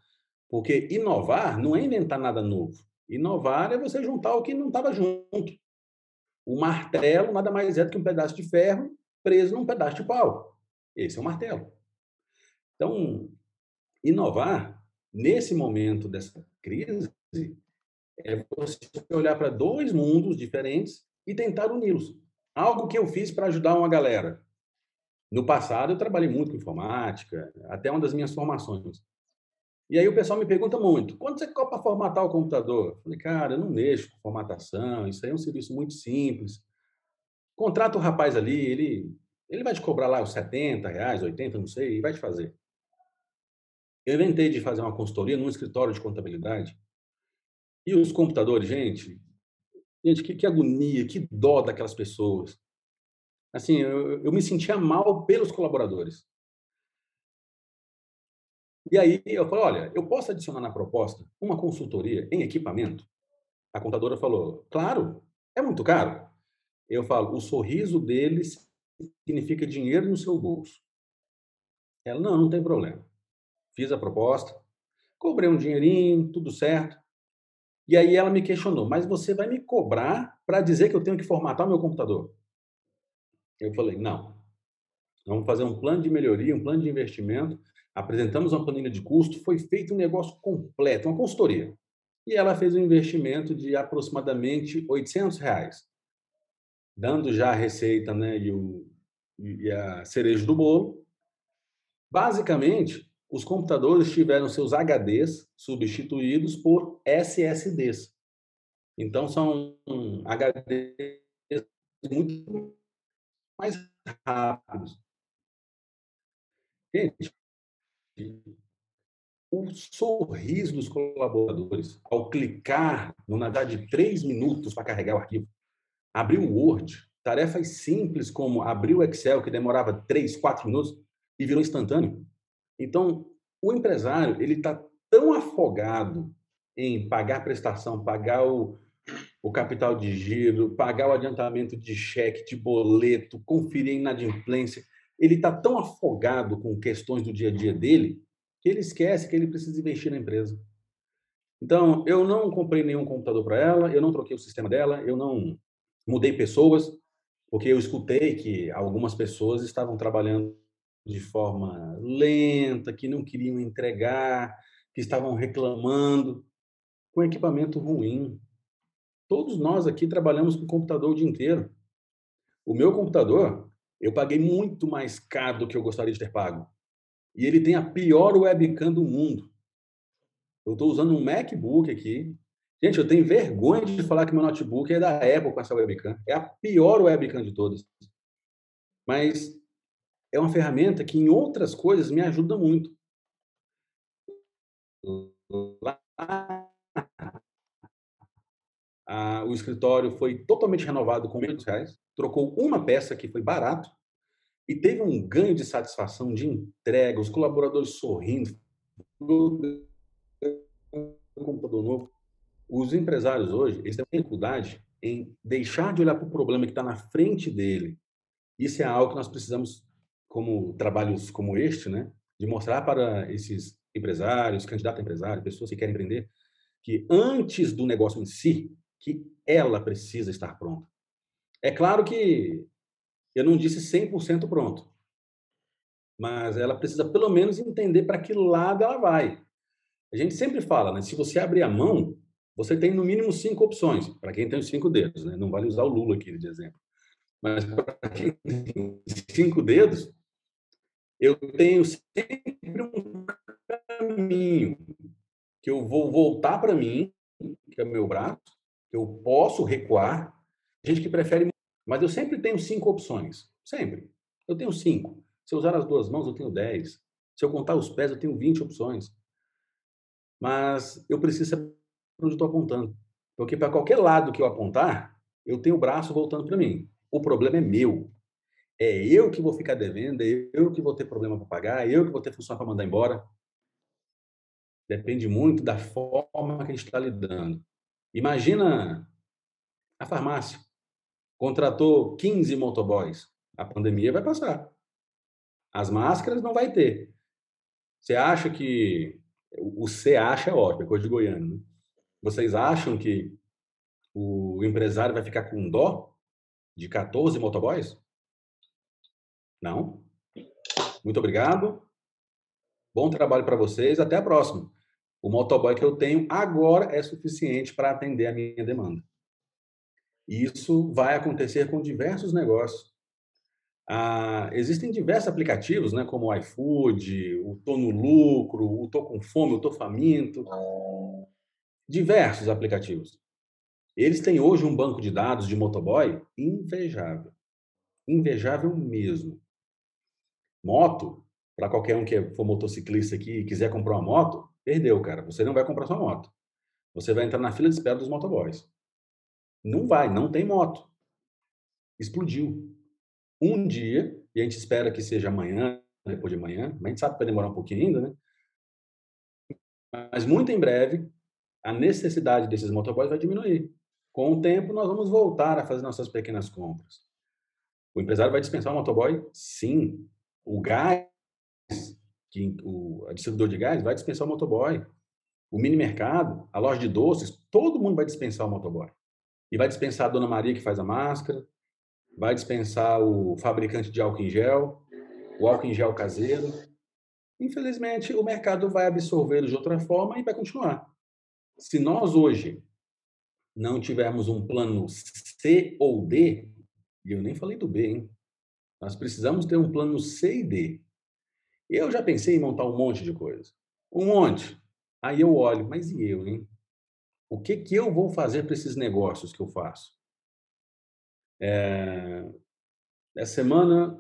porque inovar não é inventar nada novo. Inovar é você juntar o que não estava junto. O martelo nada mais é do que um pedaço de ferro preso num pedaço de pau. Esse é o martelo. Então, inovar, nesse momento dessa crise, é você olhar para dois mundos diferentes e tentar uni-los. Algo que eu fiz para ajudar uma galera. No passado, eu trabalhei muito com informática, até uma das minhas formações. E aí o pessoal me pergunta muito: quando você para formatar o computador? Eu falei, cara, eu não mexo com formatação, isso aí é um serviço muito simples. Contrata o rapaz ali, ele, ele vai te cobrar lá os 70 reais, 80, não sei, e vai te fazer. Eu inventei de fazer uma consultoria num escritório de contabilidade. E os computadores, gente, gente, que, que agonia, que dó daquelas pessoas. Assim, eu, eu me sentia mal pelos colaboradores. E aí eu falei, olha, eu posso adicionar na proposta uma consultoria em equipamento? A contadora falou, claro, é muito caro. Eu falo, o sorriso deles significa dinheiro no seu bolso. Ela, não, não tem problema. Fiz a proposta, cobrei um dinheirinho, tudo certo. E aí ela me questionou, mas você vai me cobrar para dizer que eu tenho que formatar o meu computador? Eu falei, não. Vamos fazer um plano de melhoria, um plano de investimento apresentamos uma planilha de custo, foi feito um negócio completo, uma consultoria. E ela fez um investimento de aproximadamente 800 reais, dando já a receita né, e, o, e a cereja do bolo. Basicamente, os computadores tiveram seus HDs substituídos por SSDs. Então, são HDs muito mais rápidos. Gente, o sorriso dos colaboradores ao clicar no nadar de três minutos para carregar o arquivo, abrir o Word, tarefas simples como abrir o Excel, que demorava três, quatro minutos, e virou instantâneo. Então, o empresário ele está tão afogado em pagar prestação, pagar o, o capital de giro, pagar o adiantamento de cheque, de boleto, conferir a inadimplência, ele está tão afogado com questões do dia a dia dele que ele esquece que ele precisa investir na empresa. Então, eu não comprei nenhum computador para ela, eu não troquei o sistema dela, eu não mudei pessoas, porque eu escutei que algumas pessoas estavam trabalhando de forma lenta, que não queriam entregar, que estavam reclamando, com equipamento ruim. Todos nós aqui trabalhamos com computador o dia inteiro. O meu computador, eu paguei muito mais caro do que eu gostaria de ter pago. E ele tem a pior webcam do mundo. Eu estou usando um MacBook aqui. Gente, eu tenho vergonha de falar que meu notebook é da Apple com essa webcam. É a pior webcam de todas. Mas é uma ferramenta que em outras coisas me ajuda muito. Lá, o escritório foi totalmente renovado com menos reais trocou uma peça que foi barato e teve um ganho de satisfação de entrega, os colaboradores sorrindo, computador novo. Os empresários hoje eles têm dificuldade em deixar de olhar para o problema que está na frente dele. Isso é algo que nós precisamos, como trabalhos como este, né, de mostrar para esses empresários, candidatos a empresário, pessoas que querem empreender, que antes do negócio em si, que ela precisa estar pronta. É claro que eu não disse 100% pronto, mas ela precisa pelo menos entender para que lado ela vai. A gente sempre fala, né? Se você abrir a mão, você tem no mínimo cinco opções. Para quem tem os cinco dedos, né? Não vale usar o Lula aqui de exemplo. Mas para quem tem cinco dedos, eu tenho sempre um caminho que eu vou voltar para mim, que é o meu braço, eu posso recuar. Gente que prefere, mas eu sempre tenho cinco opções, sempre. Eu tenho cinco. Se eu usar as duas mãos, eu tenho dez. Se eu contar os pés, eu tenho 20 opções. Mas eu preciso saber onde estou apontando. Porque para qualquer lado que eu apontar, eu tenho o braço voltando para mim. O problema é meu. É eu que vou ficar devendo, é eu que vou ter problema para pagar, é eu que vou ter função para mandar embora. Depende muito da forma que a gente está lidando. Imagina a farmácia. Contratou 15 motoboys. A pandemia vai passar. As máscaras não vai ter. Você acha que. O você acha é ótimo, é coisa de goiano. Né? Vocês acham que o empresário vai ficar com dó de 14 motoboys? Não? Muito obrigado. Bom trabalho para vocês. Até a próxima. O motoboy que eu tenho agora é suficiente para atender a minha demanda. E isso vai acontecer com diversos negócios. Ah, existem diversos aplicativos, né, como o iFood, o Tô no Lucro, o Tô com Fome, o Tô Faminto. Diversos aplicativos. Eles têm hoje um banco de dados de motoboy invejável. Invejável mesmo. Moto, para qualquer um que for motociclista aqui e quiser comprar uma moto, perdeu, cara. Você não vai comprar sua moto. Você vai entrar na fila de espera dos motoboys. Não vai, não tem moto. Explodiu. Um dia, e a gente espera que seja amanhã, depois de amanhã, mas a gente sabe que vai demorar um pouquinho ainda, né? Mas muito em breve, a necessidade desses motoboys vai diminuir. Com o tempo, nós vamos voltar a fazer nossas pequenas compras. O empresário vai dispensar o motoboy? Sim. O gás, que, o distribuidor de gás, vai dispensar o motoboy. O mini mercado, a loja de doces, todo mundo vai dispensar o motoboy. E vai dispensar a dona Maria que faz a máscara, vai dispensar o fabricante de álcool em gel, o álcool em gel caseiro. Infelizmente, o mercado vai absorvê-lo de outra forma e vai continuar. Se nós hoje não tivermos um plano C ou D, e eu nem falei do B, hein? Nós precisamos ter um plano C e D. Eu já pensei em montar um monte de coisa. Um monte. Aí eu olho, mas e eu, hein? O que, que eu vou fazer para esses negócios que eu faço? É... Essa semana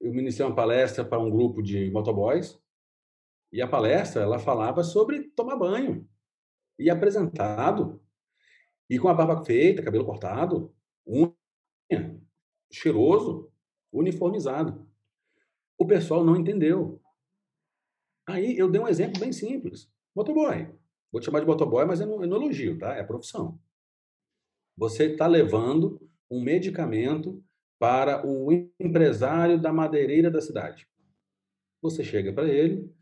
eu ministrei uma palestra para um grupo de motoboys e a palestra ela falava sobre tomar banho e apresentado e com a barba feita, cabelo cortado, unha, cheiroso, uniformizado. O pessoal não entendeu. Aí eu dei um exemplo bem simples. Motoboy. Vou te chamar de motoboy, mas no, é no elogio, tá? É profissão. Você está levando um medicamento para o empresário da madeireira da cidade. Você chega para ele,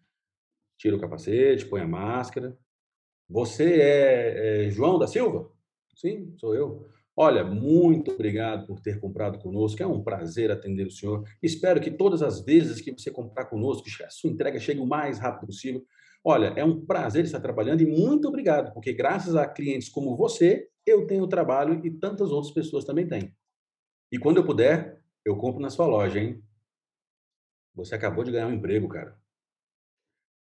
tira o capacete, põe a máscara. Você é, é João da Silva? Sim, sou eu. Olha, muito obrigado por ter comprado conosco. É um prazer atender o senhor. Espero que todas as vezes que você comprar conosco, a sua entrega chegue o mais rápido possível. Olha, é um prazer estar trabalhando e muito obrigado, porque graças a clientes como você, eu tenho trabalho e tantas outras pessoas também têm. E quando eu puder, eu compro na sua loja, hein? Você acabou de ganhar um emprego, cara.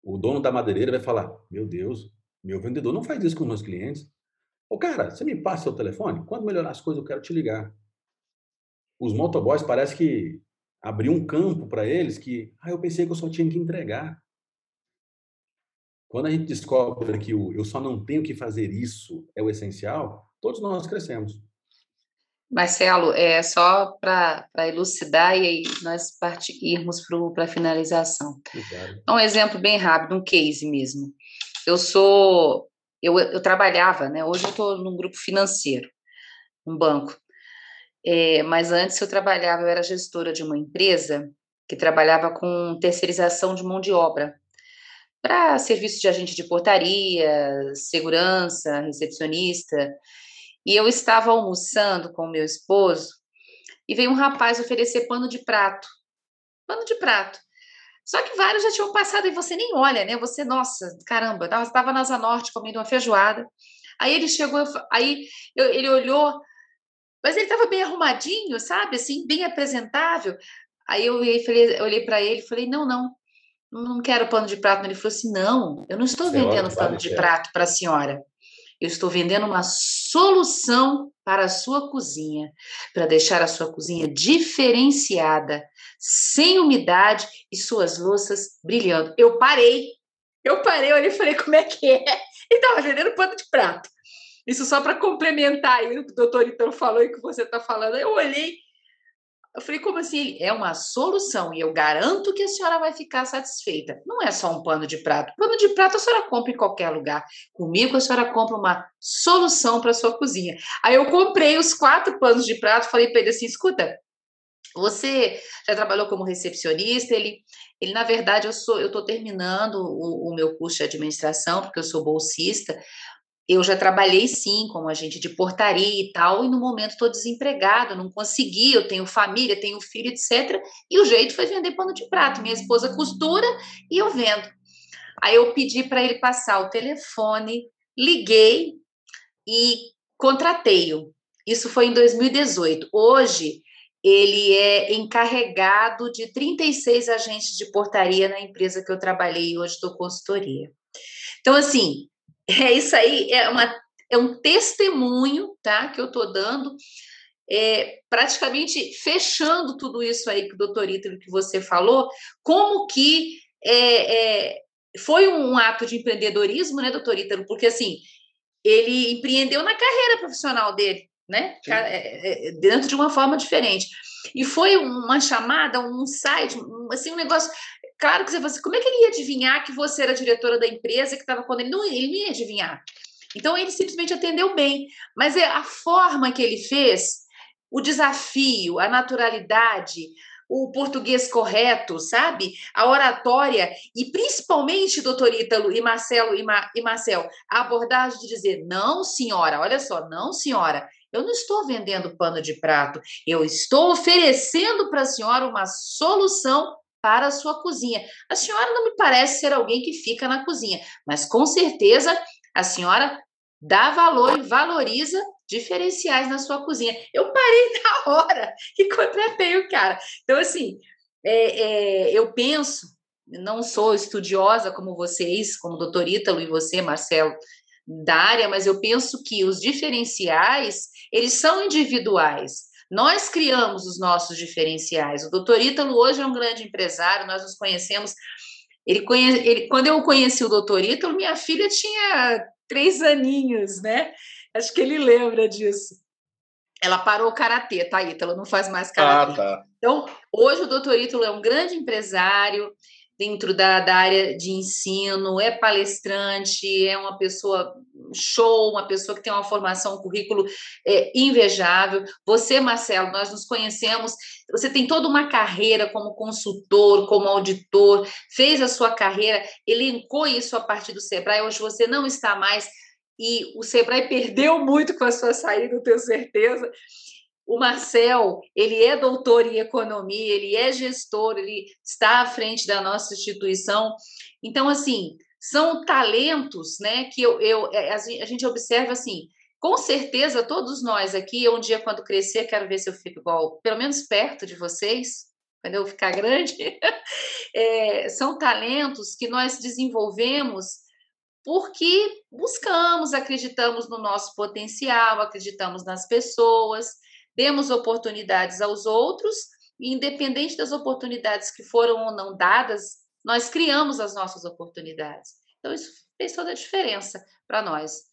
O dono da madeireira vai falar: Meu Deus, meu vendedor não faz isso com meus clientes. Ô, cara, você me passa seu telefone? Quando melhorar as coisas, eu quero te ligar. Os motoboys parece que abriu um campo para eles que, ah, eu pensei que eu só tinha que entregar. Quando a gente descobre que o eu só não tenho que fazer isso é o essencial, todos nós crescemos. Marcelo, é só para elucidar e aí nós partir, irmos para a finalização. Um exemplo bem rápido, um case mesmo. Eu sou eu, eu trabalhava, né? Hoje eu estou num grupo financeiro, um banco. É, mas antes eu trabalhava, eu era gestora de uma empresa que trabalhava com terceirização de mão de obra para serviço de agente de portaria, segurança, recepcionista. E eu estava almoçando com meu esposo e veio um rapaz oferecer pano de prato. Pano de prato. Só que vários já tinham passado e você nem olha, né? Você, nossa, caramba, estava na Asa Norte comendo uma feijoada. Aí ele chegou, aí eu, ele olhou, mas ele estava bem arrumadinho, sabe? Assim, bem apresentável. Aí eu olhei, falei, olhei para ele e falei: não, não, não quero pano de prato. Ele falou assim: não, eu não estou vendendo pano de prato para a senhora. Eu estou vendendo uma solução para a sua cozinha, para deixar a sua cozinha diferenciada, sem umidade e suas louças brilhando. Eu parei, eu parei, olhei e falei: como é que é? E estava vendendo pano de prato. Isso só para complementar aí o que o doutor Itão falou e o que você está falando. Eu olhei, eu falei, como assim? É uma solução e eu garanto que a senhora vai ficar satisfeita. Não é só um pano de prato. Pano de prato a senhora compra em qualquer lugar. Comigo a senhora compra uma solução para sua cozinha. Aí eu comprei os quatro panos de prato, falei para ele assim: escuta, você já trabalhou como recepcionista? Ele, ele na verdade, eu sou, eu estou terminando o, o, meu curso de administração, porque eu sou bolsista, eu já trabalhei sim como agente de portaria e tal, e no momento estou desempregada, não consegui, eu tenho família, tenho filho, etc. E o jeito foi vender pano de prato. Minha esposa costura e eu vendo. Aí eu pedi para ele passar o telefone, liguei e contratei-o. Isso foi em 2018. Hoje ele é encarregado de 36 agentes de portaria na empresa que eu trabalhei e hoje estou consultoria. Então, assim, é isso aí, é, uma, é um testemunho, tá, que eu estou dando, é, praticamente fechando tudo isso aí que doutor Ítalo, que você falou, como que é, é, foi um ato de empreendedorismo, né, doutor Ítalo, porque, assim, ele empreendeu na carreira profissional dele, né, é, é, é, dentro de uma forma diferente. E foi uma chamada, um site, assim, um negócio Claro que você fala assim, como é que ele ia adivinhar que você era diretora da empresa que estava quando ele não, ele não ia adivinhar. Então ele simplesmente atendeu bem, mas é a forma que ele fez, o desafio, a naturalidade, o português correto, sabe? A oratória e principalmente, doutor Ítalo e Marcelo e, Ma, e Marcel, a abordagem de dizer não, senhora, olha só, não, senhora, eu não estou vendendo pano de prato, eu estou oferecendo para a senhora uma solução para a sua cozinha. A senhora não me parece ser alguém que fica na cozinha, mas com certeza a senhora dá valor e valoriza diferenciais na sua cozinha. Eu parei na hora e contratei o cara. Então, assim, é, é, eu penso, não sou estudiosa como vocês, como o doutor Ítalo e você, Marcelo, da área, mas eu penso que os diferenciais, eles são individuais. Nós criamos os nossos diferenciais. O doutor Ítalo hoje é um grande empresário, nós nos conhecemos. Ele, conhe... ele quando eu conheci o doutor Ítalo, minha filha tinha três aninhos, né? Acho que ele lembra disso. Ela parou o karatê, tá, Ítalo? Não faz mais karatê. Ah, tá. Então, hoje o doutor Ítalo é um grande empresário, dentro da, da, área de ensino, é palestrante, é uma pessoa show, uma pessoa que tem uma formação, um currículo é, invejável. Você, Marcelo, nós nos conhecemos, você tem toda uma carreira como consultor, como auditor, fez a sua carreira, elencou isso a partir do Sebrae, hoje você não está mais, e o Sebrae perdeu muito com a sua saída, eu tenho certeza. O Marcel, ele é doutor em economia, ele é gestor, ele está à frente da nossa instituição. Então, assim, são talentos, né, que eu, eu é, a gente observa assim, com certeza todos nós aqui, um dia quando crescer, quero ver se eu fico igual, pelo menos perto de vocês, quando eu ficar grande, é, são talentos que nós desenvolvemos porque buscamos, acreditamos no nosso potencial, acreditamos nas pessoas, demos oportunidades aos outros, e independente das oportunidades que foram ou não dadas, nós criamos as nossas oportunidades. Então, isso fez toda a diferença para nós.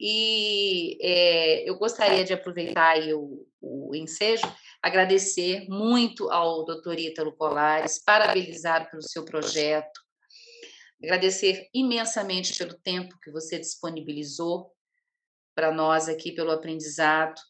E é, eu gostaria de aproveitar o, o ensejo, agradecer muito ao doutor Ítalo Colares, parabenizar pelo seu projeto, agradecer imensamente pelo tempo que você disponibilizou para nós aqui, pelo aprendizado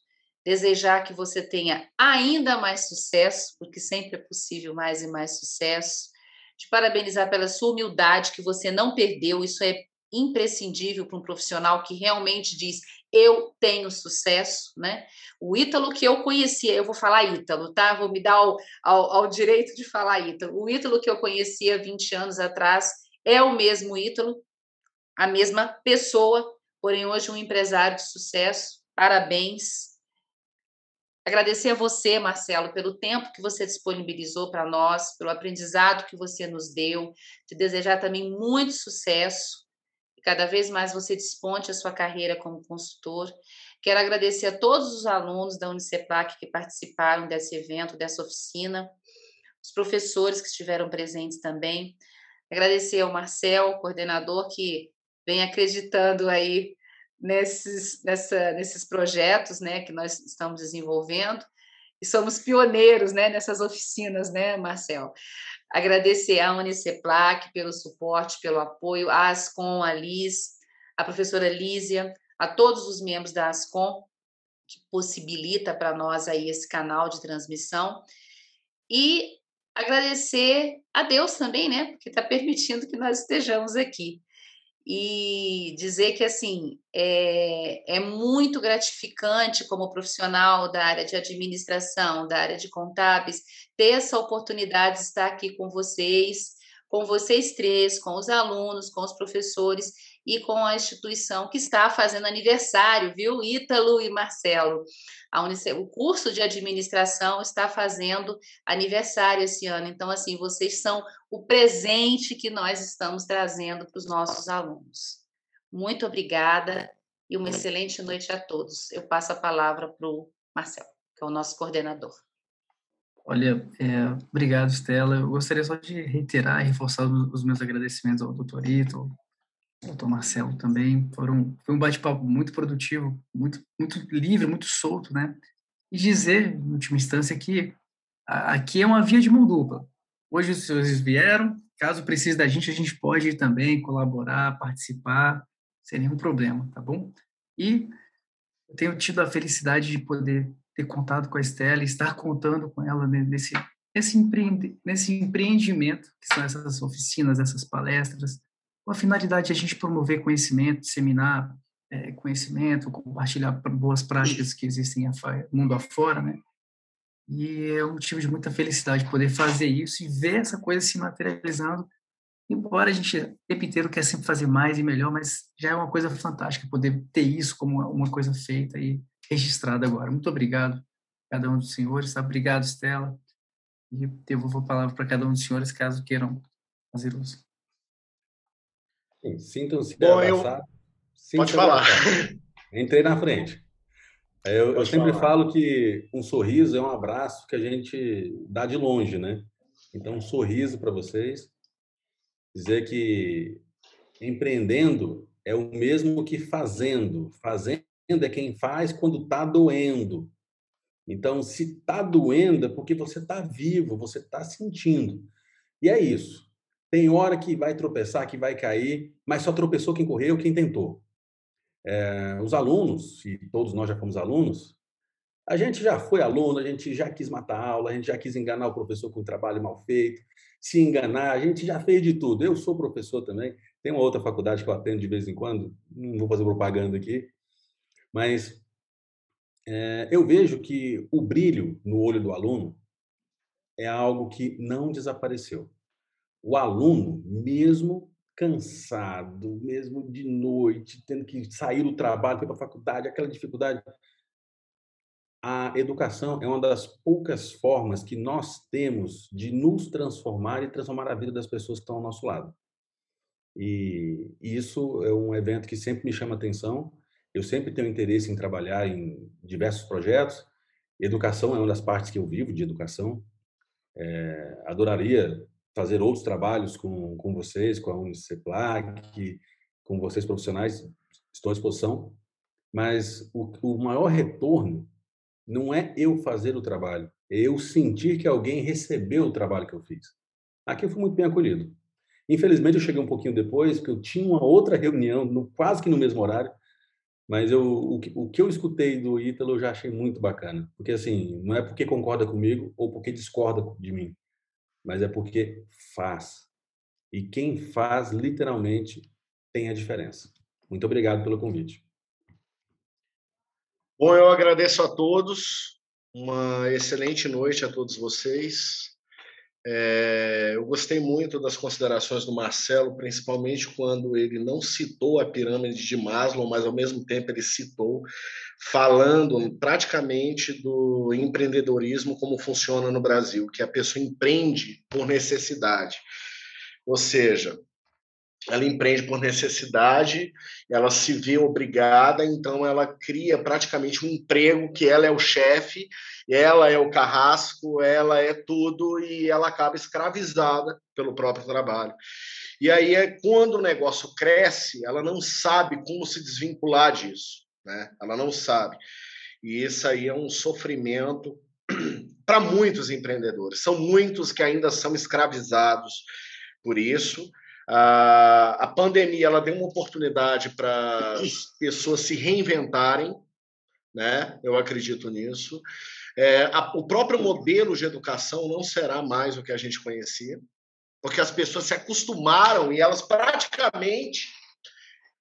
desejar que você tenha ainda mais sucesso, porque sempre é possível mais e mais sucesso, te parabenizar pela sua humildade que você não perdeu, isso é imprescindível para um profissional que realmente diz eu tenho sucesso, né? O Ítalo que eu conhecia, eu vou falar Ítalo, tá? Vou me dar ao, ao, ao direito de falar Ítalo. O Ítalo que eu conhecia 20 anos atrás é o mesmo Ítalo, a mesma pessoa, porém hoje um empresário de sucesso. Parabéns. Agradecer a você, Marcelo, pelo tempo que você disponibilizou para nós, pelo aprendizado que você nos deu. Te desejar também muito sucesso cada vez mais você desponte a sua carreira como consultor. Quero agradecer a todos os alunos da Uniceplac que participaram desse evento, dessa oficina, os professores que estiveram presentes também. Agradecer ao Marcel, coordenador, que vem acreditando aí nesses, nessa, nesses projetos né, que nós estamos desenvolvendo. E somos pioneiros né, nessas oficinas, né, Marcel? Agradecer à Uniceplac pelo suporte, pelo apoio, a Ascom, a Liz, a professora Lísia, a todos os membros da Ascom, que possibilita para nós aí esse canal de transmissão. E agradecer a Deus também, né? Porque está permitindo que nós estejamos aqui e dizer que assim é, é muito gratificante como profissional da área de administração, da área de contábeis, ter essa oportunidade de estar aqui com vocês, com vocês três, com os alunos, com os professores e com a instituição que está fazendo aniversário, viu, Ítalo e Marcelo. Unice... O curso de administração está fazendo aniversário esse ano, então, assim, vocês são o presente que nós estamos trazendo para os nossos alunos. Muito obrigada e uma excelente noite a todos. Eu passo a palavra para o Marcelo, que é o nosso coordenador. Olha, é, obrigado, Stella. Eu gostaria só de reiterar e reforçar os meus agradecimentos ao doutor Ito, doutor Marcelo também. Foram, foi um bate-papo muito produtivo, muito, muito livre, muito solto, né? E dizer, em última instância, que aqui é uma via de mão dupla. Hoje os senhores vieram, caso precise da gente, a gente pode também colaborar, participar, sem nenhum problema, tá bom? E eu tenho tido a felicidade de poder ter contato com a Estela estar contando com ela nesse, nesse, empreende, nesse empreendimento, que são essas oficinas, essas palestras, com a finalidade de a gente promover conhecimento, disseminar é, conhecimento, compartilhar boas práticas que existem mundo afora, né? E é um motivo de muita felicidade poder fazer isso e ver essa coisa se materializando. Embora a gente, tempo inteiro, quer sempre fazer mais e melhor, mas já é uma coisa fantástica poder ter isso como uma coisa feita e registrada agora. Muito obrigado, cada um dos senhores. Tá? Obrigado, Estela. E devolvo a palavra para cada um dos senhores, caso queiram fazer uso. Sintam-se Bom, eu... Pode falar. Entrei na frente. Eu, eu sempre falar. falo que um sorriso é um abraço que a gente dá de longe, né? Então, um sorriso para vocês. Dizer que empreendendo é o mesmo que fazendo. Fazendo é quem faz quando está doendo. Então, se está doendo é porque você está vivo, você está sentindo. E é isso. Tem hora que vai tropeçar, que vai cair, mas só tropeçou quem correu, quem tentou. É, os alunos, e todos nós já fomos alunos, a gente já foi aluno, a gente já quis matar a aula, a gente já quis enganar o professor com um trabalho mal feito, se enganar, a gente já fez de tudo. Eu sou professor também, tem uma outra faculdade que eu atendo de vez em quando, não vou fazer propaganda aqui, mas é, eu vejo que o brilho no olho do aluno é algo que não desapareceu o aluno, mesmo cansado, mesmo de noite, tendo que sair do trabalho, ir para a faculdade, aquela dificuldade. A educação é uma das poucas formas que nós temos de nos transformar e transformar a vida das pessoas que estão ao nosso lado. E isso é um evento que sempre me chama atenção. Eu sempre tenho interesse em trabalhar em diversos projetos. Educação é uma das partes que eu vivo de educação. É, adoraria fazer outros trabalhos com, com vocês, com a Uniceplac, com vocês profissionais, estou à disposição. Mas o, o maior retorno não é eu fazer o trabalho, é eu sentir que alguém recebeu o trabalho que eu fiz. Aqui eu fui muito bem acolhido. Infelizmente, eu cheguei um pouquinho depois, porque eu tinha uma outra reunião, no, quase que no mesmo horário, Mas eu, o, que, o que eu escutei do Ítalo eu já achei muito bacana. Porque, assim, não é porque concorda comigo ou porque discorda de mim, mas é porque faz. E quem faz, literalmente, tem a diferença. Muito obrigado pelo convite. Bom, eu agradeço a todos. Uma excelente noite a todos vocês. É, eu gostei muito das considerações do Marcelo, principalmente quando ele não citou a pirâmide de Maslow, mas ao mesmo tempo ele citou, falando praticamente do empreendedorismo como funciona no Brasil, que a pessoa empreende por necessidade. Ou seja, ela empreende por necessidade, ela se vê obrigada, então ela cria praticamente um emprego que ela é o chefe, ela é o carrasco, ela é tudo e ela acaba escravizada pelo próprio trabalho. E aí é quando o negócio cresce, ela não sabe como se desvincular disso, né? Ela não sabe. E isso aí é um sofrimento para muitos empreendedores. São muitos que ainda são escravizados por isso. A, pandemia ela deu uma oportunidade para as pessoas se reinventarem, né? Eu acredito nisso. É, a, o próprio modelo de educação não será mais o que a gente conhecia, porque as pessoas se acostumaram e elas praticamente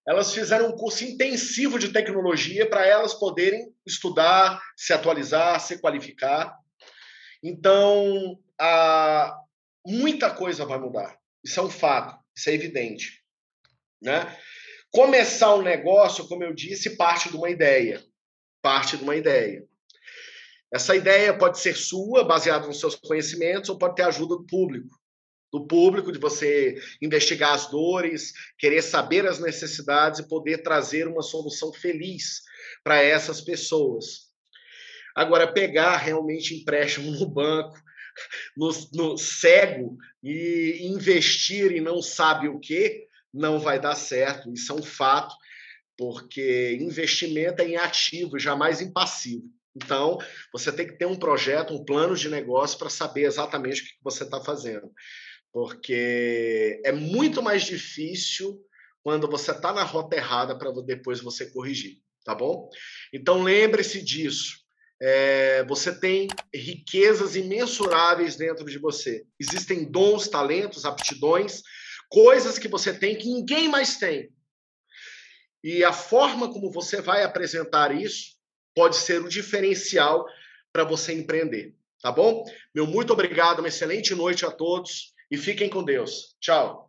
elas fizeram um curso intensivo de tecnologia para elas poderem estudar, se atualizar, se qualificar. Então, a, muita coisa vai mudar. Isso é um fato. Isso é evidente. Né? Começar um negócio, como eu disse, parte de uma ideia. Parte de uma ideia. Essa ideia pode ser sua, baseada nos seus conhecimentos, ou pode ter ajuda do público. Do público, de você investigar as dores, querer saber as necessidades e poder trazer uma solução feliz para essas pessoas. Agora, pegar realmente empréstimo no banco, no, no cego e investir e não sabe o que, não vai dar certo. Isso é um fato, porque investimento é em ativo, jamais em passivo. Então, você tem que ter um projeto, um plano de negócio para saber exatamente o que você está fazendo. Porque é muito mais difícil quando você está na rota errada para depois você corrigir, tá bom? Então, lembre-se disso é, você tem riquezas imensuráveis dentro de você. Existem dons, talentos, aptidões, coisas que você tem que ninguém mais tem. E a forma como você vai apresentar isso pode ser o diferencial para você empreender. Tá bom? Meu muito obrigado, uma excelente noite a todos e fiquem com Deus. Tchau.